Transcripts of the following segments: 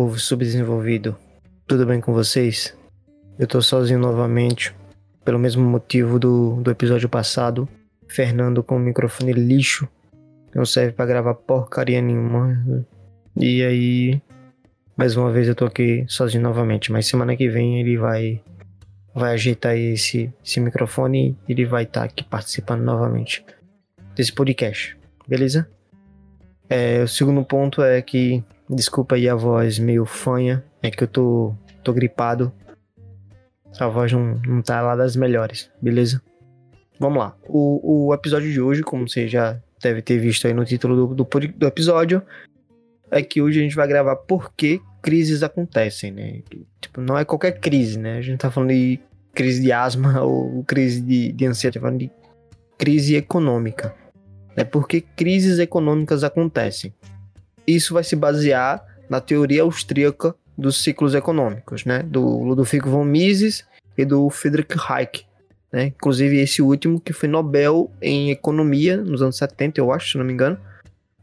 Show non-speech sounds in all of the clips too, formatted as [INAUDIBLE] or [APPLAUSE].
povo subdesenvolvido. Tudo bem com vocês? Eu tô sozinho novamente, pelo mesmo motivo do, do episódio passado. Fernando com o microfone lixo, não serve para gravar porcaria nenhuma. E aí, mais uma vez eu tô aqui sozinho novamente, mas semana que vem ele vai vai ajeitar esse, esse microfone e ele vai estar tá aqui participando novamente desse podcast, beleza? É, o segundo ponto é que, desculpa aí a voz meio fanha, é que eu tô, tô gripado. A voz não, não tá lá das melhores, beleza? Vamos lá. O, o episódio de hoje, como você já deve ter visto aí no título do, do, do episódio, é que hoje a gente vai gravar por que crises acontecem, né? Tipo, não é qualquer crise, né? A gente tá falando de crise de asma [LAUGHS] ou crise de, de ansiedade, tá falando de crise econômica. É porque crises econômicas acontecem. Isso vai se basear na teoria austríaca dos ciclos econômicos, né? Do Ludovico von Mises e do Friedrich Hayek. Né? Inclusive esse último que foi Nobel em economia nos anos 70, eu acho, se não me engano,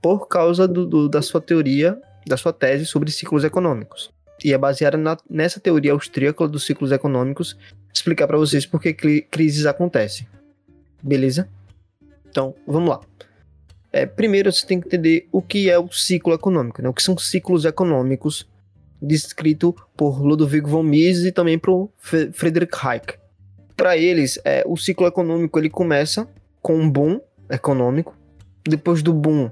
por causa do, do, da sua teoria, da sua tese sobre ciclos econômicos. E é baseada na, nessa teoria austríaca dos ciclos econômicos explicar para vocês por que crises acontecem. Beleza? Então, vamos lá. É, primeiro, você tem que entender o que é o ciclo econômico, né? o que são ciclos econômicos, descrito por Ludovico von Mises e também por Friedrich Hayek. Para eles, é, o ciclo econômico ele começa com um boom econômico, depois do boom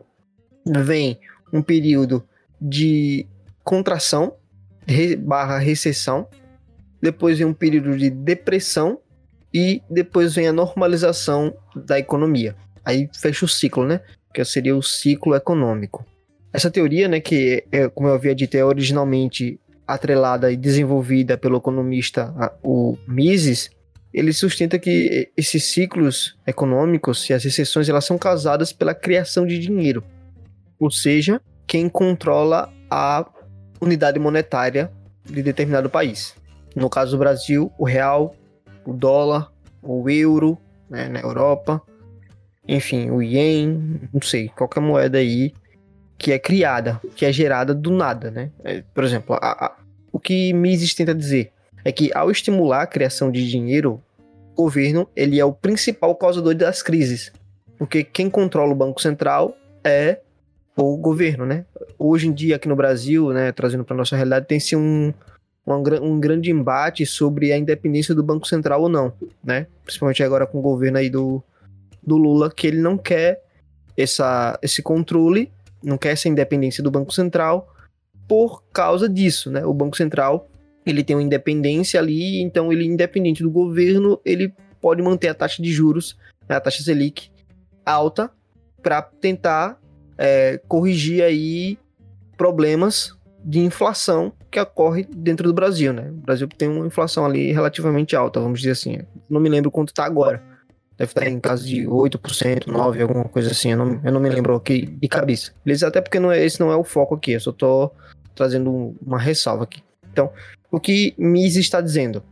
vem um período de contração re, barra recessão, depois vem um período de depressão e depois vem a normalização da economia. Aí fecha o ciclo, né? Que seria o ciclo econômico. Essa teoria, né, que é, como eu havia dito, é originalmente atrelada e desenvolvida pelo economista o Mises, ele sustenta que esses ciclos econômicos e as recessões elas são causadas pela criação de dinheiro. Ou seja, quem controla a unidade monetária de determinado país. No caso do Brasil, o real, o dólar, o euro, né, na Europa, enfim, o ien, não sei, qualquer moeda aí que é criada, que é gerada do nada, né? É, por exemplo, a, a, o que Mises tenta dizer é que ao estimular a criação de dinheiro, o governo ele é o principal causador das crises, porque quem controla o Banco Central é o governo, né? Hoje em dia aqui no Brasil, né, trazendo para nossa realidade, tem-se um, um, grande embate sobre a independência do Banco Central ou não, né? Principalmente agora com o governo aí do, do Lula, que ele não quer essa, esse controle, não quer essa independência do Banco Central por causa disso, né? O Banco Central, ele tem uma independência ali, então ele independente do governo, ele pode manter a taxa de juros, né, a taxa Selic alta para tentar é, corrigir aí problemas de inflação que ocorre dentro do Brasil, né? O Brasil tem uma inflação ali relativamente alta, vamos dizer assim. Não me lembro quanto está agora. Deve estar em casa de 8%, 9%, alguma coisa assim. Eu não, eu não me lembro aqui de cabeça. Beleza? Até porque não é, esse não é o foco aqui. Eu só tô trazendo uma ressalva aqui. Então, o que Mises está dizendo?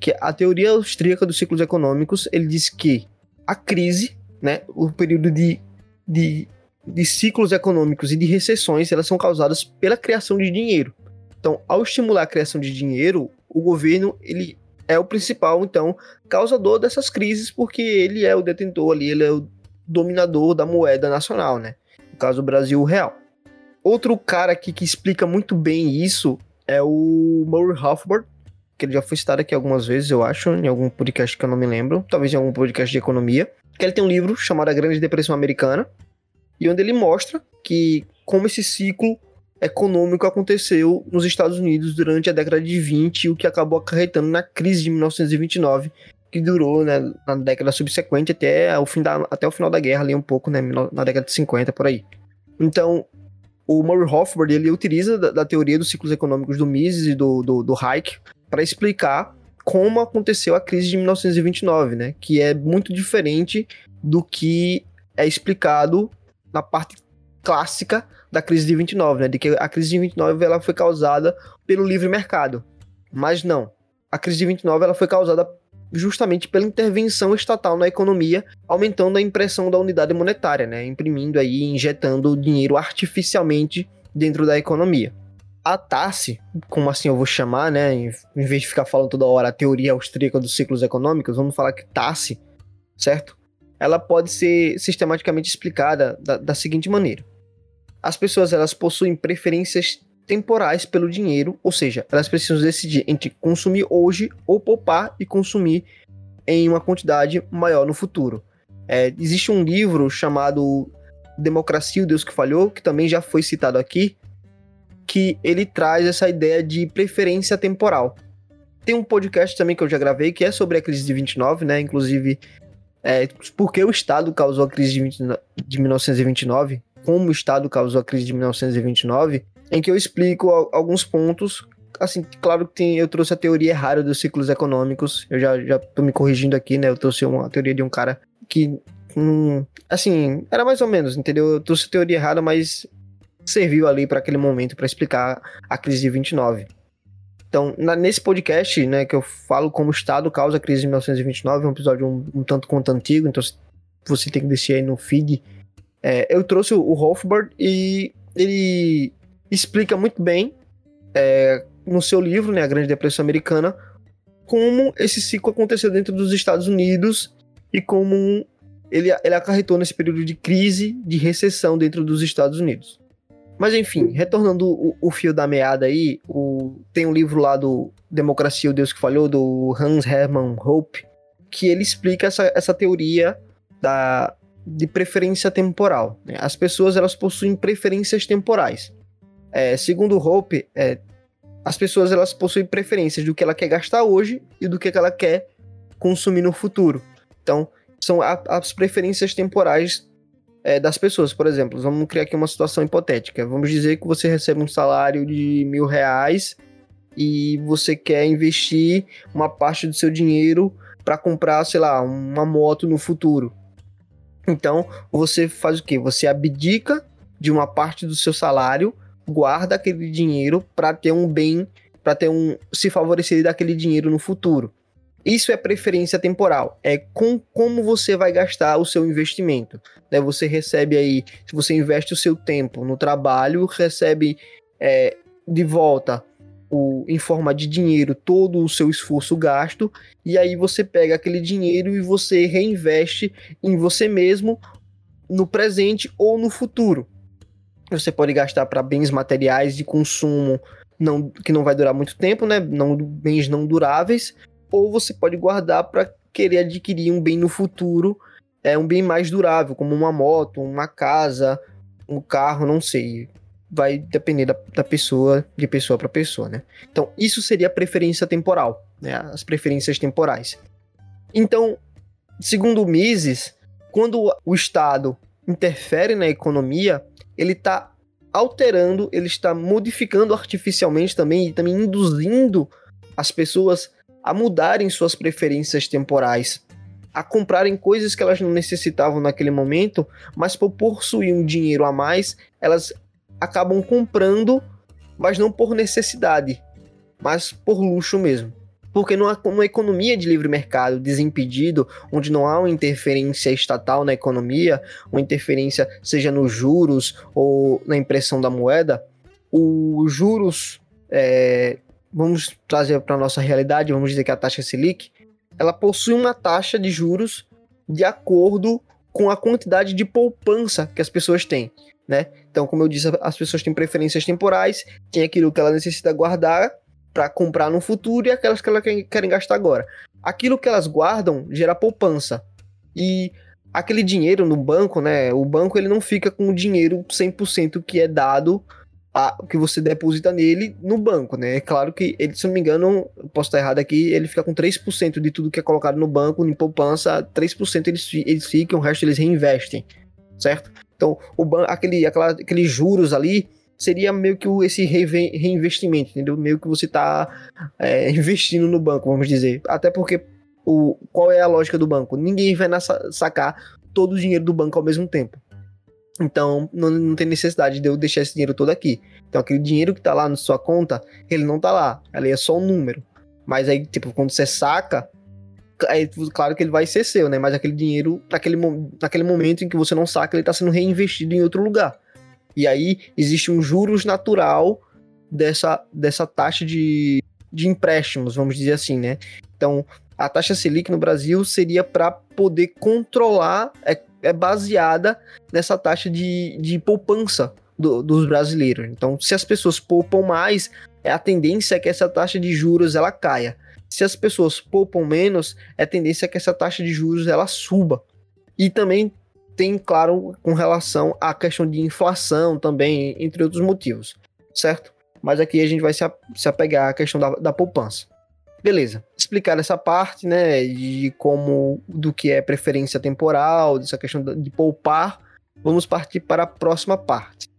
Que a teoria austríaca dos ciclos econômicos, ele diz que a crise, né, o período de, de de ciclos econômicos e de recessões, elas são causadas pela criação de dinheiro. Então, ao estimular a criação de dinheiro, o governo ele é o principal, então, causador dessas crises, porque ele é o detentor ali, ele é o dominador da moeda nacional, né? No caso do Brasil, o real. Outro cara aqui que explica muito bem isso é o Murray Rothbard, que ele já foi citado aqui algumas vezes, eu acho, em algum podcast que eu não me lembro, talvez em algum podcast de economia, que ele tem um livro chamado A Grande Depressão Americana, e onde ele mostra que como esse ciclo econômico aconteceu nos Estados Unidos durante a década de 20, o que acabou acarretando na crise de 1929, que durou né, na década subsequente até o, fim da, até o final da guerra, ali um pouco, né, na década de 50, por aí. Então, o Murray Rothbard, ele utiliza da, da teoria dos ciclos econômicos do Mises e do, do, do Hayek para explicar como aconteceu a crise de 1929, né, que é muito diferente do que é explicado na parte clássica da crise de 29, né? De que a crise de 29 ela foi causada pelo livre mercado. Mas não. A crise de 29 ela foi causada justamente pela intervenção estatal na economia, aumentando a impressão da unidade monetária, né? Imprimindo aí, injetando dinheiro artificialmente dentro da economia. a Tassi, como assim eu vou chamar, né? Em vez de ficar falando toda hora a teoria austríaca dos ciclos econômicos, vamos falar que Tassi, certo? Ela pode ser sistematicamente explicada da, da seguinte maneira: as pessoas elas possuem preferências temporais pelo dinheiro, ou seja, elas precisam decidir entre consumir hoje ou poupar e consumir em uma quantidade maior no futuro. É, existe um livro chamado Democracia, o Deus que Falhou, que também já foi citado aqui, que ele traz essa ideia de preferência temporal. Tem um podcast também que eu já gravei que é sobre a crise de 29, né? Inclusive, é, por que o Estado causou a crise de, 20, de 1929, como o Estado causou a crise de 1929, em que eu explico alguns pontos. Assim, claro que tem, eu trouxe a teoria errada dos ciclos econômicos, eu já, já tô me corrigindo aqui, né? Eu trouxe uma teoria de um cara que, hum, assim, era mais ou menos, entendeu? Eu trouxe a teoria errada, mas serviu ali para aquele momento para explicar a crise de 29. Então, na, nesse podcast, né, que eu falo como o Estado causa a crise de 1929, é um episódio um, um tanto quanto antigo, então você tem que descer aí no feed. É, eu trouxe o, Hofbard e ele explica muito bem é, no seu livro, né, A Grande Depressão Americana, como esse ciclo aconteceu dentro dos Estados Unidos e como ele, ele acarretou nesse período de crise, de recessão dentro dos Estados Unidos. Mas enfim, retornando o, o, fio da meada aí, o, tem um livro lá do Democracia, o Deus que Falhou, do Hans Hermann Hope, que ele explica essa, essa teoria da, de preferência temporal. Né? As pessoas elas possuem preferências temporais. É, segundo Hope, é, as pessoas elas possuem preferências do que ela quer gastar hoje e do que ela quer consumir no futuro. Então, são a, as preferências temporais é, das pessoas. Por exemplo, vamos criar aqui uma situação hipotética. Vamos dizer que você recebe um salário de mil reais e você quer investir uma parte do seu dinheiro para comprar, sei lá, uma moto no futuro. Então, você faz o quê? Você abdica de uma parte do seu salário guarda aquele dinheiro para ter um bem, para ter um se favorecer daquele dinheiro no futuro. Isso é preferência temporal. É com como você vai gastar o seu investimento. Né? Você recebe aí, se você investe o seu tempo no trabalho, recebe é, de volta o, em forma de dinheiro todo o seu esforço gasto, e aí você pega aquele dinheiro e você reinveste em você mesmo no presente ou no futuro. Você pode gastar para bens materiais de consumo não, que não vai durar muito tempo, né? Não, bens não duráveis. Ou você pode guardar para querer adquirir um bem no futuro, é um bem mais durável, como uma moto, uma casa, um carro, não sei. Vai depender da, da pessoa, de pessoa para pessoa, né? Então, isso seria a preferência temporal, né? As preferências temporais. Então, segundo Mises, quando o Estado interfere na economia, ele está alterando, ele está modificando artificialmente também e também induzindo as pessoas a mudarem suas preferências temporais, a comprarem coisas que elas não necessitavam naquele momento, mas por possuir um dinheiro a mais, elas acabam comprando, mas não por necessidade, mas por luxo mesmo. Porque numa, numa economia de livre mercado desimpedido, onde não há uma interferência estatal na economia, uma interferência seja nos juros ou na impressão da moeda, os juros, é, vamos trazer para a nossa realidade, vamos dizer que a taxa Selic, ela possui uma taxa de juros de acordo com a quantidade de poupança que as pessoas têm. Né? Então, como eu disse, as pessoas têm preferências temporais, tem aquilo que ela necessita guardar para comprar no futuro e aquelas que elas querem gastar agora. Aquilo que elas guardam gera poupança. E aquele dinheiro no banco, né? O banco ele não fica com o dinheiro 100% que é dado a, que você deposita nele no banco, né? É claro que ele, se não me engano, posso estar errado aqui, ele fica com 3% de tudo que é colocado no banco, em poupança, 3% eles, eles ficam, o resto eles reinvestem, certo? Então, o aquele, aquela, aqueles juros ali, seria meio que esse reinvestimento, entendeu? Meio que você está é, [LAUGHS] investindo no banco, vamos dizer. Até porque o, qual é a lógica do banco? Ninguém vai sacar todo o dinheiro do banco ao mesmo tempo. Então, não, não tem necessidade de eu deixar esse dinheiro todo aqui. Então, aquele dinheiro que está lá na sua conta, ele não está lá. Ali é só um número. Mas aí, tipo, quando você saca, é claro que ele vai ser seu, né? Mas aquele dinheiro, naquele, naquele momento em que você não saca, ele está sendo reinvestido em outro lugar. E aí existe um juros natural dessa, dessa taxa de, de empréstimos, vamos dizer assim, né? Então, a taxa Selic no Brasil seria para poder controlar, é, é, baseada nessa taxa de, de poupança do, dos brasileiros. Então, se as pessoas poupam mais, é a tendência é que essa taxa de juros ela caia. Se as pessoas poupam menos, é tendência que essa taxa de juros ela suba. E também tem, claro, com relação à questão de inflação também, entre outros motivos, certo? Mas aqui a gente vai se, apegar à questão da, da poupança. Beleza, explicar essa parte, né, de como, do que é preferência temporal, dessa questão de poupar, vamos partir para a próxima parte.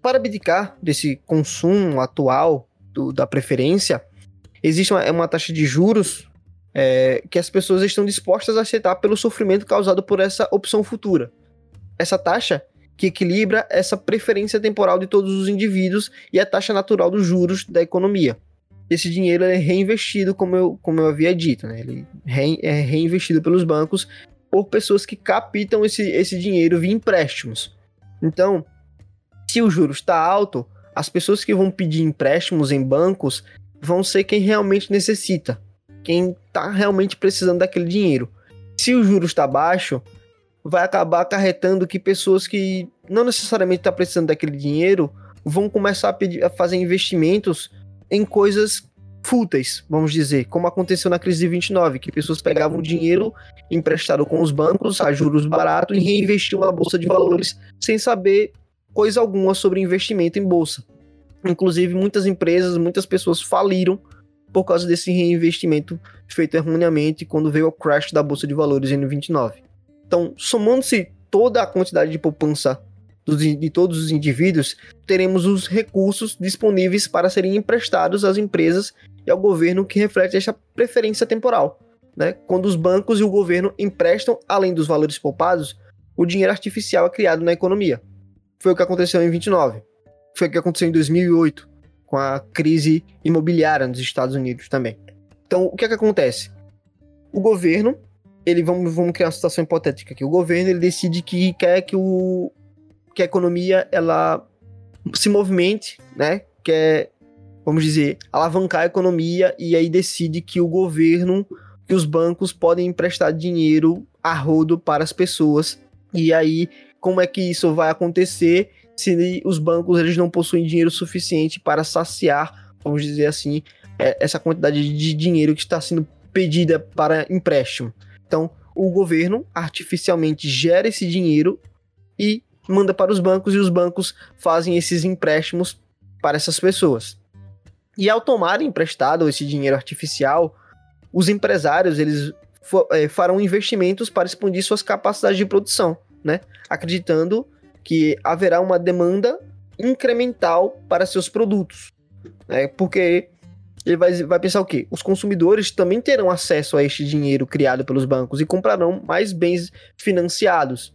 Para abdicar desse consumo atual do, da preferência, existe uma, uma taxa de juros é, que as pessoas estão dispostas a aceitar pelo sofrimento causado por essa opção futura. Essa taxa que equilibra essa preferência temporal de todos os indivíduos e a taxa natural dos juros da economia. Esse dinheiro é reinvestido, como eu, como eu havia dito, né? ele é reinvestido pelos bancos por pessoas que captam esse, esse dinheiro via empréstimos. Então, se o juro está alto, as pessoas que vão pedir empréstimos em bancos vão ser quem realmente necessita, quem está realmente precisando daquele dinheiro. Se o juro está baixo, vai acabar acarretando que pessoas que não necessariamente estão tá precisando daquele dinheiro vão começar a, pedir, a fazer investimentos em coisas fúteis, vamos dizer, como aconteceu na crise de 29, que pessoas pegavam dinheiro emprestado com os bancos a juros baratos e reinvestiam na bolsa de valores sem saber coisa alguma sobre investimento em bolsa. Inclusive, muitas empresas, muitas pessoas faliram por causa desse reinvestimento feito erroneamente quando veio o crash da bolsa de valores em 29. Então, somando-se toda a quantidade de poupança de todos os indivíduos, teremos os recursos disponíveis para serem emprestados às empresas e ao governo que reflete esta preferência temporal. Né? Quando os bancos e o governo emprestam, além dos valores poupados, o dinheiro artificial é criado na economia. Foi o que aconteceu em 29. Foi o que aconteceu em 2008, com a crise imobiliária nos Estados Unidos também. Então, o que é que acontece? O governo, ele vamos, vamos criar uma situação hipotética aqui. O governo ele decide que quer que, o, que a economia ela se movimente, né? Quer, vamos dizer, alavancar a economia e aí decide que o governo, que os bancos podem emprestar dinheiro a rodo para as pessoas. E aí, como é que isso vai acontecer? Se os bancos eles não possuem dinheiro suficiente para saciar, vamos dizer assim, é, essa quantidade de dinheiro que está sendo pedida para empréstimo. Então, o governo artificialmente gera esse dinheiro e manda para os bancos e os bancos fazem esses empréstimos para essas pessoas. E ao tomarem emprestado esse dinheiro artificial, os empresários eles é, farão investimentos para expandir suas capacidades de produção, né? Acreditando que haverá uma demanda incremental para seus produtos. Né? Porque ele vai, vai pensar o quê? Os consumidores também terão acesso a este dinheiro criado pelos bancos e comprarão mais bens financiados.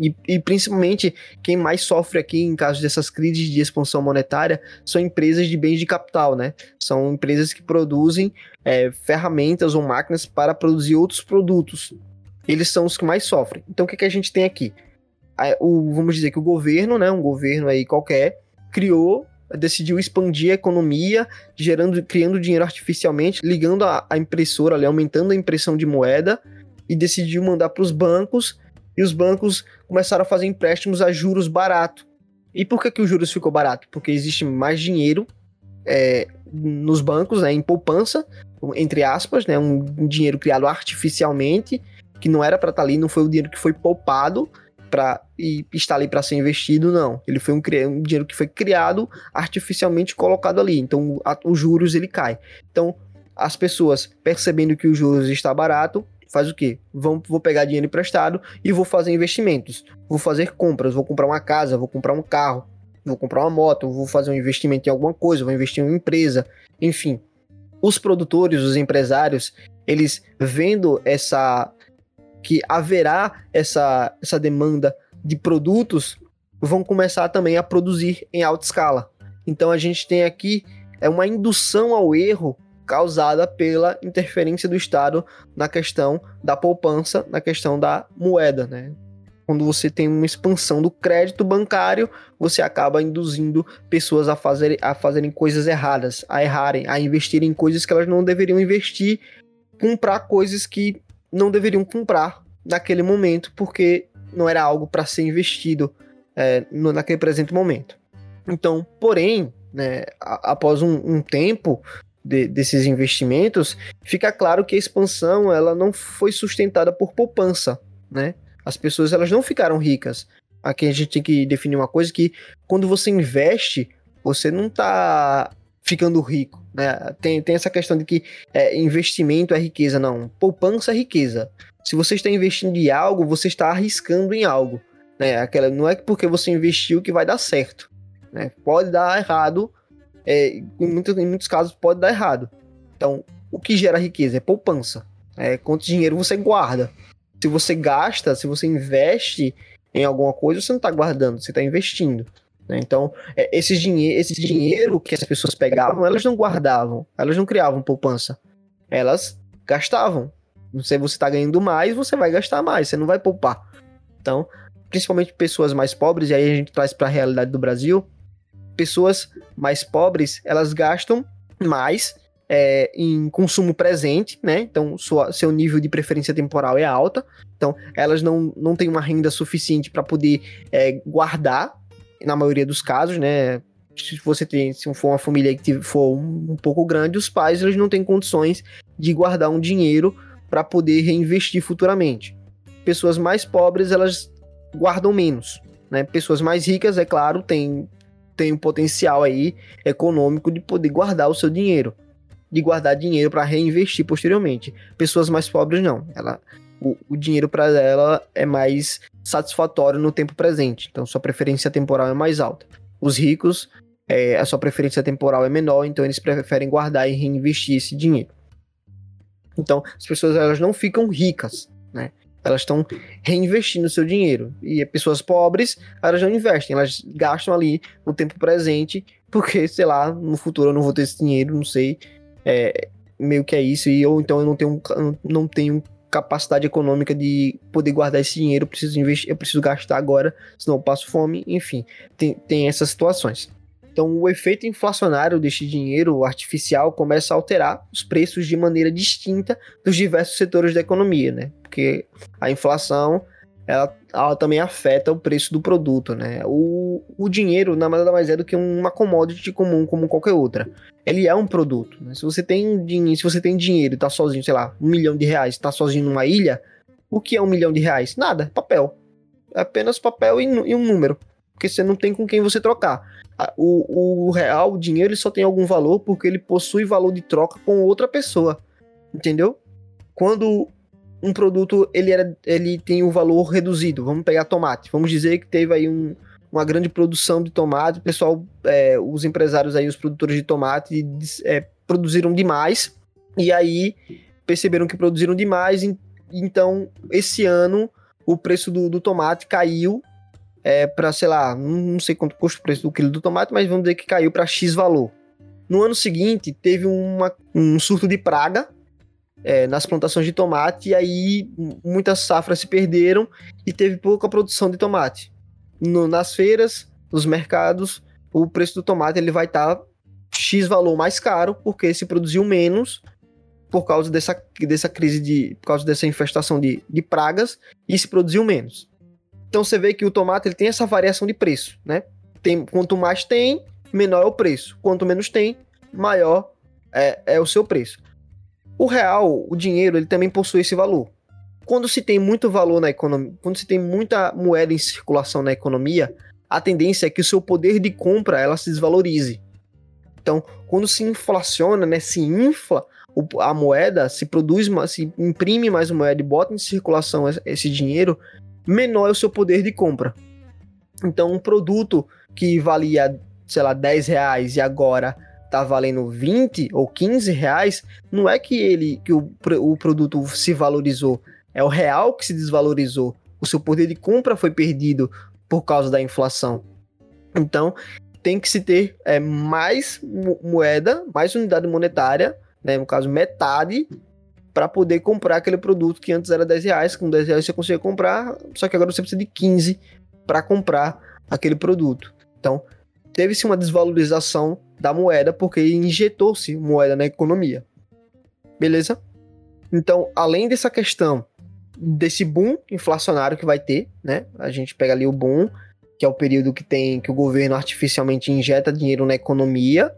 E, e, principalmente quem mais sofre aqui em caso dessas crises de expansão monetária são empresas de bens de capital, né? São empresas que produzem é, ferramentas ou máquinas para produzir outros produtos. Eles são os que mais sofrem. Então o que, que a gente tem aqui? O, vamos dizer que o governo, né, um governo aí qualquer, criou, decidiu expandir a economia, gerando, criando dinheiro artificialmente, ligando a, a impressora, ali, aumentando a impressão de moeda, e decidiu mandar para os bancos, e os bancos começaram a fazer empréstimos a juros barato. E por que, que os juros ficou barato? Porque existe mais dinheiro é, nos bancos, né, em poupança, entre aspas, né, um, dinheiro criado artificialmente, que não era para estar tá ali, não foi o dinheiro que foi poupado, para e está ali para ser investido, não. Ele foi um, um, dinheiro que foi criado artificialmente colocado ali. Então, a, os juros ele cai. Então, as pessoas percebendo que os juros está barato, faz o quê? Vão, vou pegar dinheiro emprestado e vou fazer investimentos. Vou fazer compras, vou comprar uma casa, vou comprar um carro, vou comprar uma moto, vou fazer um investimento em alguma coisa, vou investir em uma empresa, enfim. Os produtores, os empresários, eles vendo essa que haverá essa, essa demanda de produtos, vão começar também a produzir em alta escala. Então a gente tem aqui é uma indução ao erro causada pela interferência do Estado na questão da poupança, na questão da moeda, né? quando você tem uma expansão do crédito bancário, você acaba induzindo pessoas a fazerem, a fazerem coisas erradas, a errarem, a investirem em coisas que elas não deveriam investir, comprar coisas que não deveriam comprar naquele momento, porque não era algo para ser investido é, no, naquele presente momento. Então, porém, né, após um, um tempo de, desses investimentos, fica claro que a expansão ela não foi sustentada por poupança, né? As pessoas elas não ficaram ricas. Aqui a gente tem que definir uma coisa que quando você investe, você não está ficando rico. Né? Tem, tem essa questão de que é, investimento é riqueza. Não, poupança é riqueza. Se você está investindo em algo, você está arriscando em algo. Né? Aquela, não é porque você investiu que vai dar certo. Né? Pode dar errado. É, em, muitos, em muitos casos pode dar errado. Então, o que gera riqueza é poupança. É, quanto dinheiro você guarda se você gasta, se você investe em alguma coisa, você não está guardando, você está investindo. Né? Então, é, esse, dinhe esse dinheiro que as pessoas pegavam, elas não guardavam, elas não criavam poupança. Elas gastavam. Se você está ganhando mais, você vai gastar mais, você não vai poupar. Então, principalmente pessoas mais pobres, e aí a gente traz para a realidade do Brasil, pessoas mais pobres, elas gastam mais é, em consumo presente, né? Então, sua, seu nível de preferência temporal é alta. Então, elas não, não têm uma renda suficiente para poder é, guardar, na maioria dos casos, né? Se você tem, se for uma família que for um, um pouco grande, os pais eles não têm condições de guardar um dinheiro para poder reinvestir futuramente. Pessoas mais pobres, elas guardam menos, né? Pessoas mais ricas, é claro, têm tem um potencial aí econômico de poder guardar o seu dinheiro de guardar dinheiro para reinvestir posteriormente. Pessoas mais pobres não. Ela, o, o dinheiro para ela é mais satisfatório no tempo presente. Então sua preferência temporal é mais alta. Os ricos, é, a sua preferência temporal é menor, então eles preferem guardar e reinvestir esse dinheiro. Então as pessoas elas não ficam ricas, né? Elas estão reinvestindo seu dinheiro. E pessoas pobres, elas não investem, elas gastam ali no tempo presente, porque, sei lá, no futuro eu não vou ter esse dinheiro, não sei é, meio que é isso, e ou então eu não tenho, não tenho capacidade econômica de poder guardar esse dinheiro, eu preciso investir, eu preciso gastar agora, senão eu passo fome, enfim, tem, tem essas situações. Então, o efeito inflacionário deste dinheiro artificial começa a alterar os preços de maneira distinta dos diversos setores da economia, né? Porque a inflação ela, ela também afeta o preço do produto, né? O, o dinheiro nada mais é do que uma commodity comum como qualquer outra. Ele é um produto. Né? Se você tem se você tem dinheiro e tá sozinho, sei lá, um milhão de reais, tá sozinho numa ilha, o que é um milhão de reais? Nada, papel. É apenas papel e, e um número. Porque você não tem com quem você trocar. O, o real, o dinheiro, ele só tem algum valor porque ele possui valor de troca com outra pessoa. Entendeu? Quando um produto ele, era, ele tem o um valor reduzido. Vamos pegar tomate. Vamos dizer que teve aí um, uma grande produção de tomate. O pessoal, é, os empresários aí, os produtores de tomate, é, produziram demais. E aí perceberam que produziram demais. Então, esse ano, o preço do, do tomate caiu é, para, sei lá, não sei quanto custa o preço do quilo do tomate, mas vamos dizer que caiu para X valor. No ano seguinte, teve uma, um surto de praga é, nas plantações de tomate, e aí muitas safras se perderam e teve pouca produção de tomate. No, nas feiras, nos mercados, o preço do tomate ele vai estar tá X valor mais caro, porque se produziu menos por causa dessa, dessa crise de. por causa dessa infestação de, de pragas e se produziu menos. Então você vê que o tomate ele tem essa variação de preço, né? Tem, quanto mais tem, menor é o preço. Quanto menos tem, maior é, é o seu preço. O real, o dinheiro, ele também possui esse valor. Quando se tem muito valor na economia, quando se tem muita moeda em circulação na economia, a tendência é que o seu poder de compra ela se desvalorize. Então, quando se inflaciona, né, se infla a moeda, se produz, se imprime mais moeda e bota em circulação esse dinheiro, menor é o seu poder de compra. Então, um produto que valia, sei lá, 10 reais e agora tá valendo 20 ou 15 reais, não é que ele que o, o produto se valorizou, é o real que se desvalorizou. O seu poder de compra foi perdido por causa da inflação. Então, tem que se ter é, mais moeda, mais unidade monetária, né, no caso metade, para poder comprar aquele produto que antes era 10 reais, com 10 reais você conseguia comprar, só que agora você precisa de 15 para comprar aquele produto. Então, teve-se uma desvalorização da moeda porque injetou-se moeda na economia. Beleza? Então, além dessa questão desse boom inflacionário que vai ter, né? A gente pega ali o boom, que é o período que tem que o governo artificialmente injeta dinheiro na economia.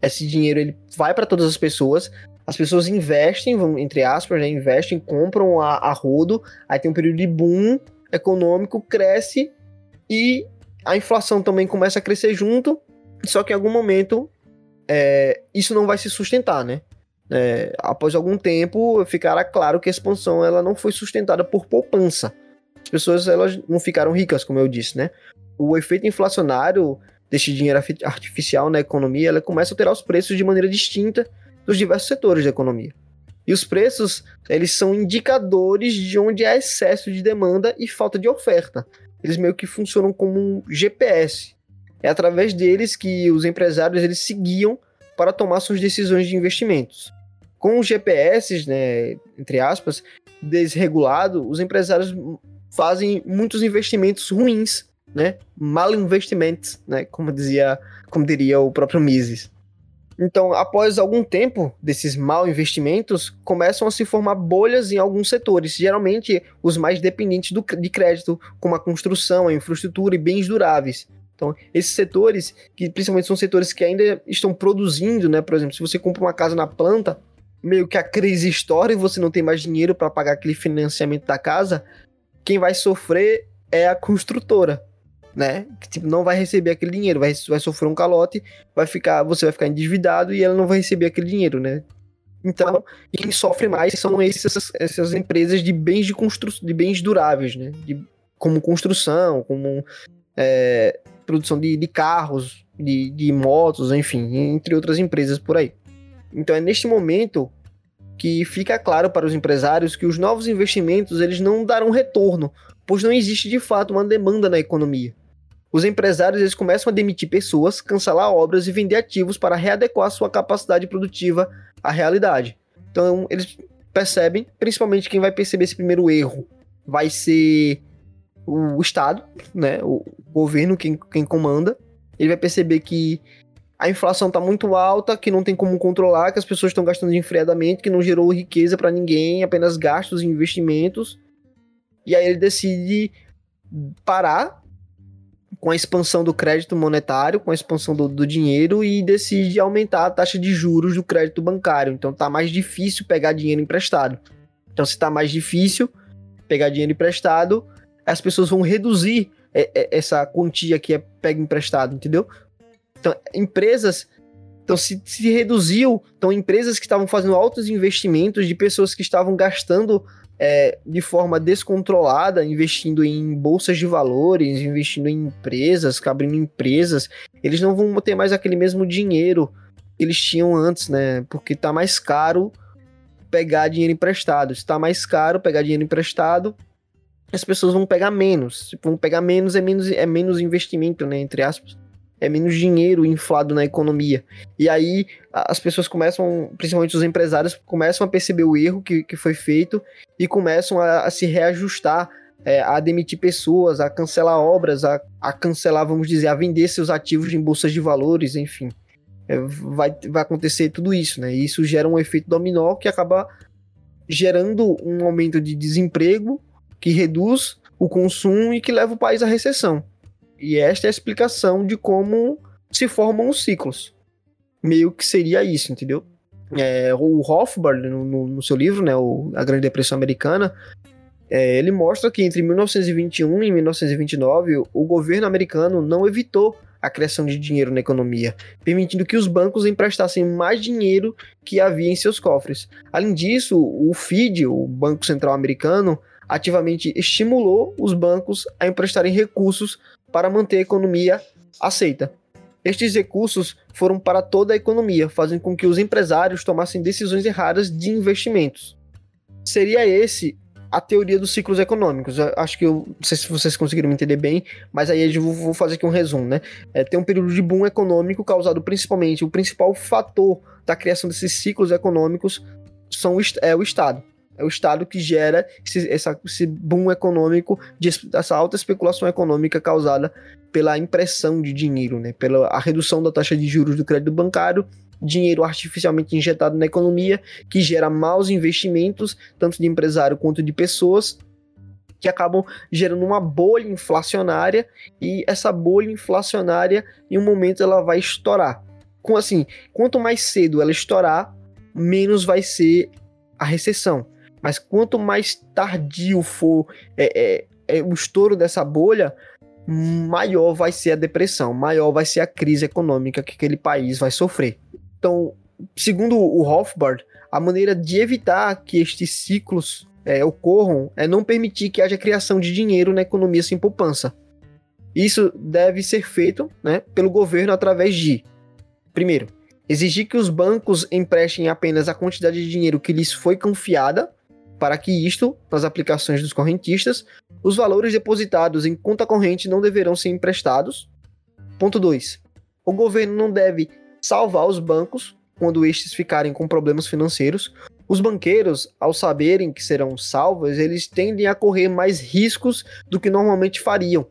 Esse dinheiro ele vai para todas as pessoas. As pessoas investem, vão, entre aspas, né, investem, compram a, a rodo. Aí tem um período de boom econômico, cresce e a inflação também começa a crescer junto. Só que em algum momento é, isso não vai se sustentar, né? É, após algum tempo, ficará claro que a expansão ela não foi sustentada por poupança. As pessoas elas não ficaram ricas, como eu disse, né? O efeito inflacionário deste dinheiro artificial na economia, ela começa a alterar os preços de maneira distinta dos diversos setores da economia. E os preços, eles são indicadores de onde há excesso de demanda e falta de oferta. Eles meio que funcionam como um GPS. É através deles que os empresários eles seguiam para tomar suas decisões de investimentos. Com os GPS, né, entre aspas, desregulado, os empresários fazem muitos investimentos ruins, né, mal investimentos, né, como dizia, como diria o próprio Mises. Então, após algum tempo desses mal investimentos, começam a se formar bolhas em alguns setores, geralmente os mais dependentes do, de crédito, como a construção, a infraestrutura e bens duráveis. Então, esses setores, que principalmente são setores que ainda estão produzindo, né? Por exemplo, se você compra uma casa na planta, meio que a crise estoura e você não tem mais dinheiro para pagar aquele financiamento da casa, quem vai sofrer é a construtora, né? Que tipo, não vai receber aquele dinheiro, vai, vai sofrer um calote, vai ficar, você vai ficar endividado e ela não vai receber aquele dinheiro, né? Então, quem sofre mais são essas, essas empresas de bens de construção, de bens duráveis, né? De, como construção, como é, produção de, de carros, de, de motos, enfim, entre outras empresas por aí. Então é neste momento que fica claro para os empresários que os novos investimentos eles não darão retorno, pois não existe de fato uma demanda na economia. Os empresários eles começam a demitir pessoas, cancelar obras e vender ativos para readequar sua capacidade produtiva à realidade. Então eles percebem, principalmente quem vai perceber esse primeiro erro, vai ser o Estado, né, o governo, quem, quem comanda, ele vai perceber que a inflação está muito alta, que não tem como controlar, que as pessoas estão gastando enfriadamente, que não gerou riqueza para ninguém, apenas gastos e investimentos. E aí ele decide parar com a expansão do crédito monetário, com a expansão do, do, dinheiro e decide aumentar a taxa de juros do crédito bancário. Então tá mais difícil pegar dinheiro emprestado. Então se tá mais difícil pegar dinheiro emprestado, as pessoas vão reduzir é, é, essa quantia que é pega emprestado, entendeu? Então, empresas. Então, se, se reduziu. Então, empresas que estavam fazendo altos investimentos de pessoas que estavam gastando é, de forma descontrolada, investindo em bolsas de valores, investindo em empresas, abrindo empresas, eles não vão ter mais aquele mesmo dinheiro que eles tinham antes, né? Porque tá mais caro pegar dinheiro emprestado. Se tá mais caro pegar dinheiro emprestado, as pessoas vão pegar menos. Vão pegar menos, é menos, é menos investimento, né? Entre aspas. É menos dinheiro inflado na economia. E aí as pessoas começam, principalmente os empresários, começam a perceber o erro que, que foi feito e começam a, a se reajustar, é, a demitir pessoas, a cancelar obras, a, a cancelar, vamos dizer, a vender seus ativos em bolsas de valores, enfim. É, vai, vai acontecer tudo isso, né? E isso gera um efeito dominó que acaba gerando um aumento de desemprego que reduz o consumo e que leva o país à recessão. E esta é a explicação de como se formam os ciclos. Meio que seria isso, entendeu? É, o Rothbard, no, no, seu livro, né, o, A Grande Depressão Americana, é, ele mostra que entre 1921 e 1929 o governo americano não evitou a criação de dinheiro na economia, permitindo que os bancos emprestassem mais dinheiro que havia em seus cofres. Além disso, o FID, o Banco Central Americano, ativamente estimulou os bancos a emprestarem recursos para manter a economia aceita. Estes recursos foram para toda a economia, fazendo com que os empresários tomassem decisões erradas de investimentos. Seria esse a teoria dos ciclos econômicos. Eu acho que eu não sei se vocês conseguiram entender bem, mas aí eu vou fazer aqui um resumo, né? É, tem um período de boom econômico causado principalmente, o principal fator da criação desses ciclos econômicos são, é o Estado. É o Estado que gera esse, essa, esse boom econômico, de, essa alta especulação econômica causada pela impressão de dinheiro, né? pela a redução da taxa de juros do crédito bancário, dinheiro artificialmente injetado na economia, que gera maus investimentos, tanto de empresário quanto de pessoas, que acabam gerando uma bolha inflacionária, e essa bolha inflacionária, em um momento, ela vai estourar. Com, assim, quanto mais cedo ela estourar, menos vai ser a recessão. Mas quanto mais tardio for é, é, é, o estouro dessa bolha, maior vai ser a depressão, maior vai ser a crise econômica que aquele país vai sofrer. Então, segundo o Rothbard, a maneira de evitar que estes ciclos é, ocorram é não permitir que haja criação de dinheiro na economia sem poupança. Isso deve ser feito né, pelo governo através de, primeiro, exigir que os bancos emprestem apenas a quantidade de dinheiro que lhes foi confiada para que isto, nas aplicações dos correntistas, os valores depositados em conta corrente não deverão ser emprestados. Ponto 2. O governo não deve salvar os bancos quando estes ficarem com problemas financeiros. Os banqueiros, ao saberem que serão salvos, eles tendem a correr mais riscos do que normalmente fariam.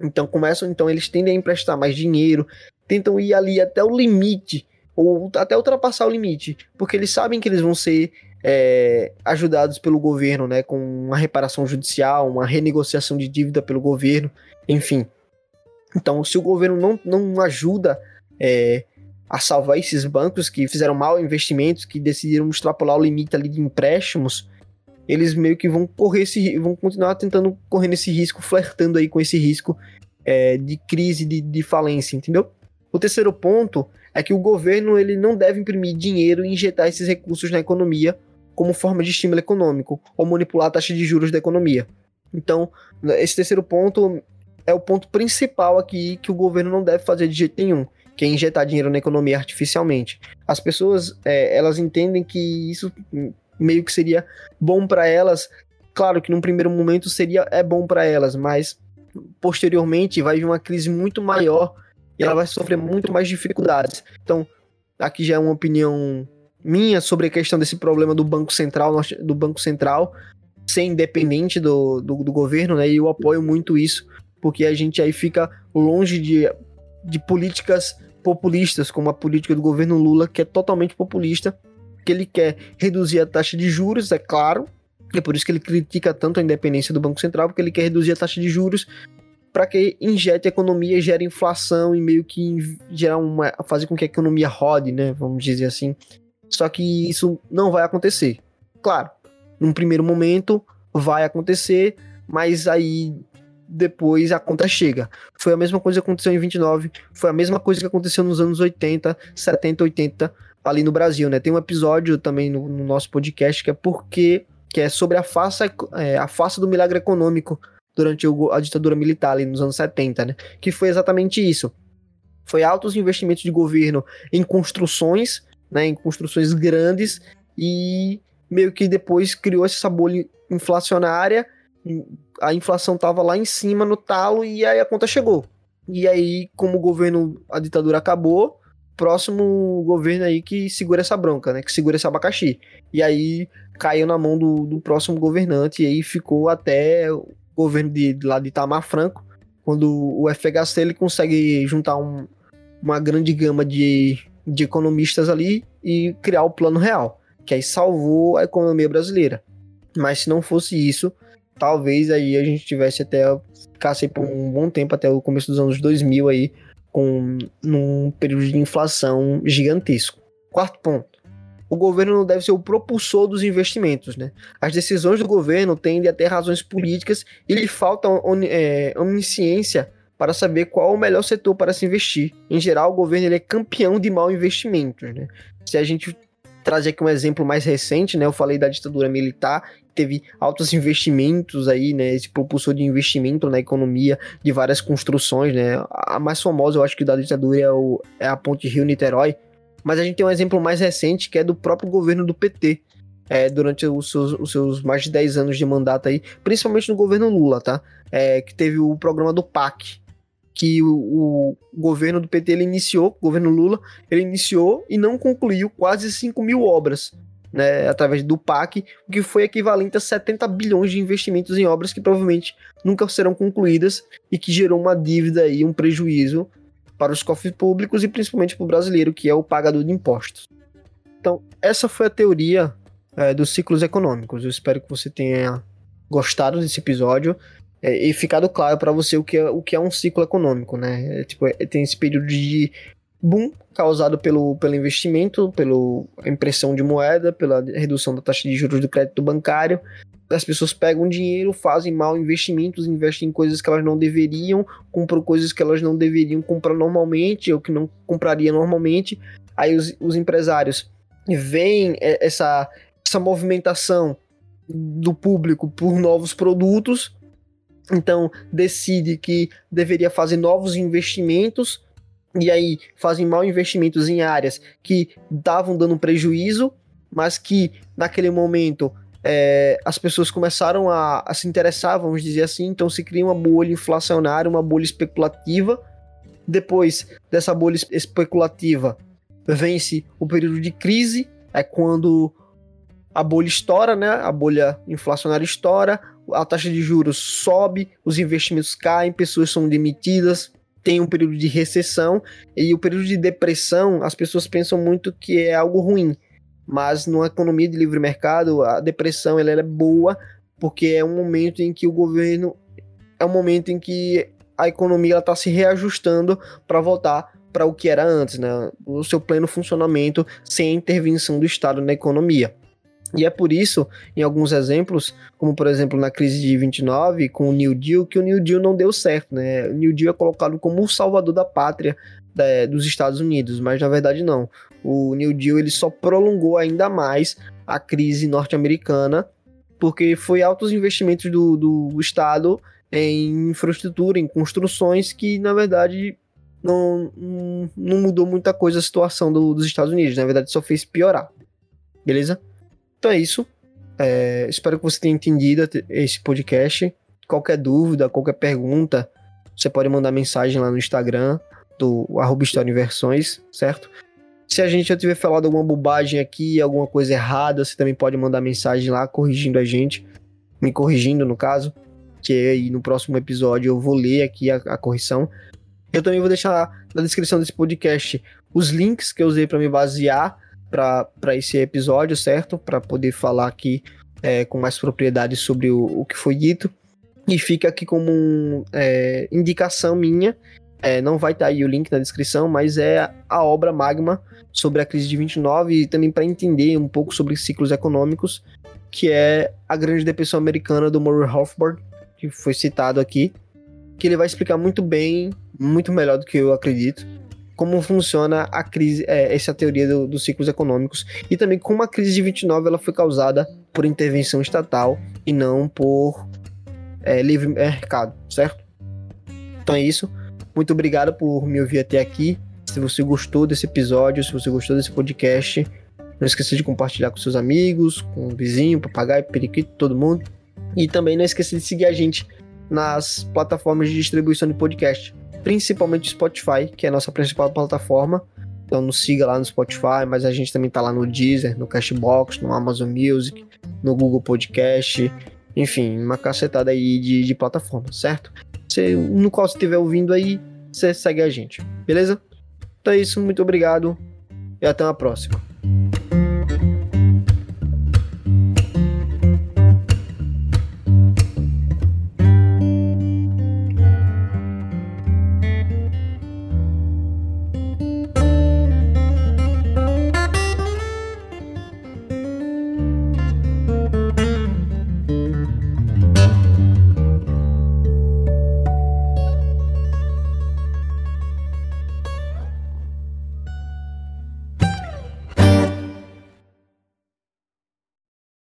Então começam, então eles tendem a emprestar mais dinheiro, tentam ir ali até o limite ou até ultrapassar o limite, porque eles sabem que eles vão ser é, ajudados pelo governo, né, com uma reparação judicial, uma renegociação de dívida pelo governo, enfim. Então, se o governo não, não ajuda é, a salvar esses bancos que fizeram mal investimentos, que decidiram extrapolar o limite ali de empréstimos, eles meio que vão correr esse, vão continuar tentando correr esse risco, flertando aí com esse risco é, de crise, de, de falência, entendeu? O terceiro ponto é que o governo ele não deve imprimir dinheiro e injetar esses recursos na economia como forma de estímulo econômico ou manipular a taxa de juros da economia. Então, esse terceiro ponto é o ponto principal aqui que o governo não deve fazer de jeito nenhum, que é injetar dinheiro na economia artificialmente. As pessoas, é, elas entendem que isso meio que seria bom para elas. Claro que num primeiro momento seria é bom para elas, mas posteriormente vai vir uma crise muito maior e ela vai sofrer muito mais dificuldades. Então, aqui já é uma opinião minha sobre a questão desse problema do Banco Central, do Banco Central ser independente do, do, do governo, né? E eu apoio muito isso, porque a gente aí fica longe de, de políticas populistas, como a política do governo Lula, que é totalmente populista, que ele quer reduzir a taxa de juros, é claro, é por isso que ele critica tanto a independência do Banco Central, porque ele quer reduzir a taxa de juros para que injete a economia, gere inflação e meio que gerar uma fazer com que a economia rode, né? Vamos dizer assim. Só que isso não vai acontecer. Claro, num primeiro momento vai acontecer, mas aí depois a conta chega. Foi a mesma coisa que aconteceu em 29, foi a mesma coisa que aconteceu nos anos 80, 70, 80 ali no Brasil, né? Tem um episódio também no, no nosso podcast que é porque que é sobre a face é, a face do milagre econômico durante o, a ditadura militar ali nos anos 70, né? Que foi exatamente isso. Foi altos investimentos de governo em construções né, em construções grandes e meio que depois criou essa bolha inflacionária. A inflação estava lá em cima no talo e aí a conta chegou. E aí, como o governo, a ditadura acabou, próximo governo aí que segura essa bronca, né? Que segura esse abacaxi. E aí caiu na mão do, do próximo governante e aí ficou até o governo de, de lá de Itamar Franco, quando o FHC ele consegue juntar um, uma grande gama de de economistas ali e criar o plano real, que aí salvou a economia brasileira. Mas se não fosse isso, talvez aí a gente tivesse até ficasse por um bom tempo até o começo dos anos 2000 aí com num período de inflação gigantesco. Quarto ponto. O governo não deve ser o propulsor dos investimentos, né? As decisões do governo tendem a ter razões políticas e lhe falta é, omnisciência para saber qual o melhor setor para se investir. Em geral, o governo ele é campeão de mal investimentos. Né? Se a gente trazer aqui um exemplo mais recente, né, eu falei da ditadura militar, teve altos investimentos aí, né, esse propulsor de investimento na economia de várias construções, né, a mais famosa eu acho que da ditadura é, o, é a ponte Rio-Niterói, mas a gente tem um exemplo mais recente que é do próprio governo do PT, é, durante os seus, os seus mais de 10 anos de mandato aí, principalmente no governo Lula, tá, é, que teve o programa do PAC, que o, o, governo do PT ele iniciou, o governo Lula, ele iniciou e não concluiu quase 5 mil obras. né, através do PAC, o que foi equivalente a 70 bilhões de investimentos em obras que provavelmente nunca serão concluídas e que gerou uma dívida e um prejuízo para os cofres públicos e principalmente para o brasileiro, que é o pagador de impostos. Então, essa foi a teoria é, dos ciclos econômicos. Eu espero que você tenha gostado desse episódio é, e ficado claro para você o que, é, o que é um ciclo econômico, né? É, tipo, é, tem esse período de boom causado pelo, pelo investimento, pela impressão de moeda, pela redução da taxa de juros do crédito bancário. As pessoas pegam dinheiro, fazem mal investimentos, investem em coisas que elas não deveriam, compram coisas que elas não deveriam comprar normalmente ou que não compraria normalmente. Aí os, os empresários veem essa, essa movimentação do público por novos produtos, então decide que deveria fazer novos investimentos e aí fazem mal investimentos em áreas que estavam dando prejuízo, mas que naquele momento é, as pessoas começaram a, a, se interessar, vamos dizer assim, então se cria uma bolha inflacionária, uma bolha especulativa. Depois dessa bolha especulativa, vence o período de crise, é quando a bolha estoura, né? A bolha inflacionária estoura, a taxa de juros sobe, os investimentos caem, pessoas são demitidas, tem um período de recessão e o período de depressão, as pessoas pensam muito que é algo ruim. Mas numa economia de livre mercado, a depressão ela é boa porque é um momento em que o governo é um momento em que a economia está se reajustando para voltar para o que era antes, né? O seu pleno funcionamento sem intervenção do Estado na economia. E é por isso, em alguns exemplos, como por exemplo na crise de 29, com o New Deal, que o New Deal não deu certo, né? O New Deal é colocado como o salvador da pátria da, dos Estados Unidos, mas na verdade não. O New Deal ele só prolongou ainda mais a crise norte-americana, porque foi altos investimentos do, do Estado em infraestrutura, em construções, que na verdade não, não mudou muita coisa a situação do, dos Estados Unidos, na verdade só fez piorar. Beleza? Então é isso. É, espero que você tenha entendido esse podcast. Qualquer dúvida, qualquer pergunta, você pode mandar mensagem lá no Instagram do arroba Versões, certo? Se a gente já tiver falado alguma bobagem aqui, alguma coisa errada, você também pode mandar mensagem lá corrigindo a gente, me corrigindo no caso, que aí no próximo episódio eu vou ler aqui a, a correção. Eu também vou deixar na descrição desse podcast os links que eu usei para me basear para esse episódio, certo? Para poder falar aqui é, com mais propriedade sobre o, o, que foi dito. E fica aqui como um, é, indicação minha. É, não vai estar tá aí o link na descrição, mas é a obra Magma sobre a crise de 29 e também para entender um pouco sobre ciclos econômicos, que é a Grande Depressão Americana do Murray Rothbard, que foi citado aqui, que ele vai explicar muito bem, muito melhor do que eu acredito, como funciona a crise, é, essa teoria do, dos ciclos econômicos e também como a crise de 29 ela foi causada por intervenção estatal e não por é, livre mercado, certo? Então é isso. Muito obrigado por me ouvir até aqui. Se você gostou desse episódio, se você gostou desse podcast, não esqueça de compartilhar com seus amigos, com o vizinho, papagaio, periquito, todo mundo. E também não esqueça de seguir a gente nas plataformas de distribuição de podcast principalmente Spotify, que é a nossa principal plataforma. Então nos siga lá no Spotify, mas a gente também tá lá no Deezer, no Cashbox, no Amazon Music, no Google Podcast, enfim, uma cacetada aí de, de plataforma, certo? Você, no qual você estiver ouvindo aí, você segue a gente, beleza? Então é isso, muito obrigado e até uma próxima.